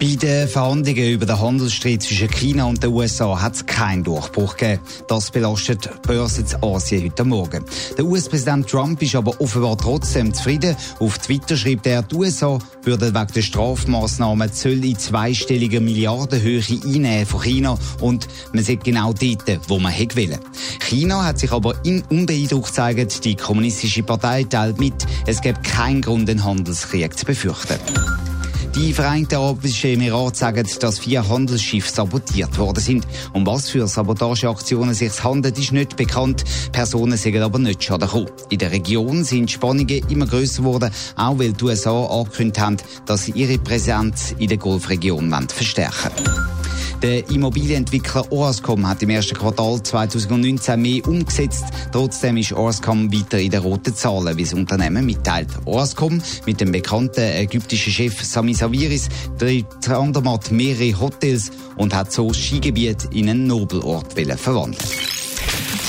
Bei den Verhandlungen über den Handelsstreit zwischen China und den USA hat es keinen Durchbruch gegeben. Das belastet die Börse in Asien heute Morgen. Der US-Präsident Trump ist aber offenbar trotzdem zufrieden. Auf Twitter schreibt er, die USA würden wegen der Strafmaßnahmen Zölle in zweistelliger Milliardenhöhe einnehmen von China und man sieht genau dort, wo man hätte wollen. China hat sich aber unbeeindruckt gezeigt. Die kommunistische Partei teilt mit, es gibt keinen Grund, den Handelskrieg zu befürchten. Die Vereinigten Arabischen Emirate sagen, dass vier Handelsschiffe sabotiert worden sind. Um was für Sabotageaktionen sich handelt, ist nicht bekannt. Personen sind aber nicht schaden gekommen. In der Region sind Spannungen immer größer geworden, auch weil die USA angekündigt haben, dass sie ihre Präsenz in der Golfregion verstärken wollen. Der Immobilienentwickler Orascom hat im ersten Quartal 2019 mehr umgesetzt. Trotzdem ist Orascom weiter in den roten Zahlen, wie das Unternehmen mitteilt. Orascom mit dem bekannten ägyptischen Chef Sami Saviris tritt andermatt mehrere Hotels und hat so das Skigebiet in einen Nobelort verwandeln.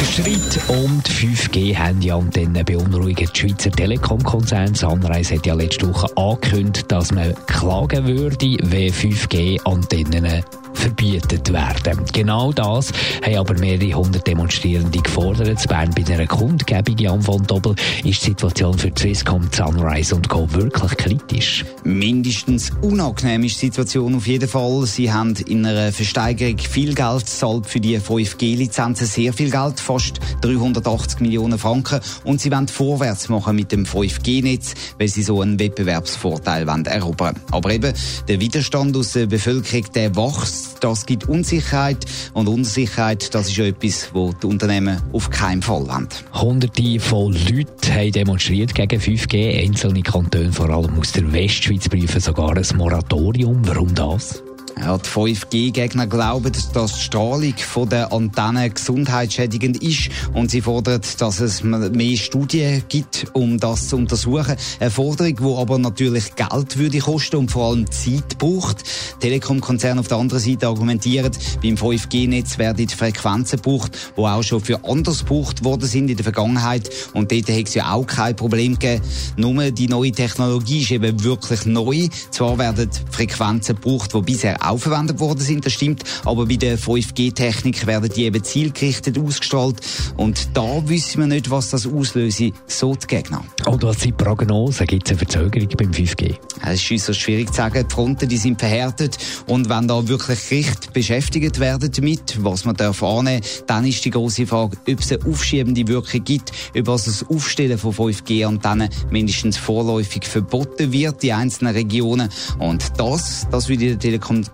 Der Streit um die 5G-Handyantennen beunruhigt die Schweizer Telekom-Konzern. Sunrise hat ja letzte Woche angekündigt, dass man klagen würde, wenn 5G-Antennen verbietet werden. Genau das haben aber mehrere hundert Demonstrierende gefordert. In Bern bei einer Kundgebung Jan von Doppel ist die Situation für Swisscom, Sunrise und Co. wirklich kritisch. Mindestens unangenehm ist die Situation auf jeden Fall. Sie haben in einer Versteigerung viel Geld gezahlt für die 5G-Lizenzen, sehr viel Geld, fast 380 Millionen Franken. Und sie wollen vorwärts machen mit dem 5G-Netz, weil sie so einen Wettbewerbsvorteil wollen erobern. Aber eben, der Widerstand aus der Bevölkerung, der wächst das gibt Unsicherheit und Unsicherheit, das ist etwas, wo die Unternehmen auf keinen Fall wollen. Hunderte von Leuten haben demonstriert gegen 5G. Einzelne Kantone, vor allem aus der Westschweiz, prüfen sogar ein Moratorium. Warum das? Ja, die 5G-Gegner glauben, dass die Strahlung von der Antennen gesundheitsschädigend ist und sie fordern, dass es mehr Studien gibt, um das zu untersuchen. Eine Forderung, die aber natürlich Geld würde kosten und vor allem Zeit braucht. Telekom-Konzerne auf der anderen Seite argumentieren, beim 5G-Netz werden die Frequenzen gebraucht, die auch schon für anders gebraucht worden sind in der Vergangenheit. Und dort hat es ja auch kein Problem gegeben. Nur die neue Technologie ist eben wirklich neu. Zwar werden Frequenzen gebraucht, die bisher auch verwendet worden sind, das stimmt. Aber bei der 5G-Technik werden die eben zielgerichtet ausgestrahlt. Und da wissen wir nicht, was das auslöse, so die Gegner. Und was sind Prognosen? Gibt es eine Verzögerung beim 5G? Es ist äußerst schwierig zu sagen. Die Fronten die sind verhärtet. Und wenn da wirklich Gerichte beschäftigt werden damit, was man darf annehmen, dann ist die große Frage, ob es eine aufschiebende Wirkung gibt, ob das Aufstellen von 5G-Antennen mindestens vorläufig verboten wird, die einzelnen Regionen. Und das, das würde der Telekom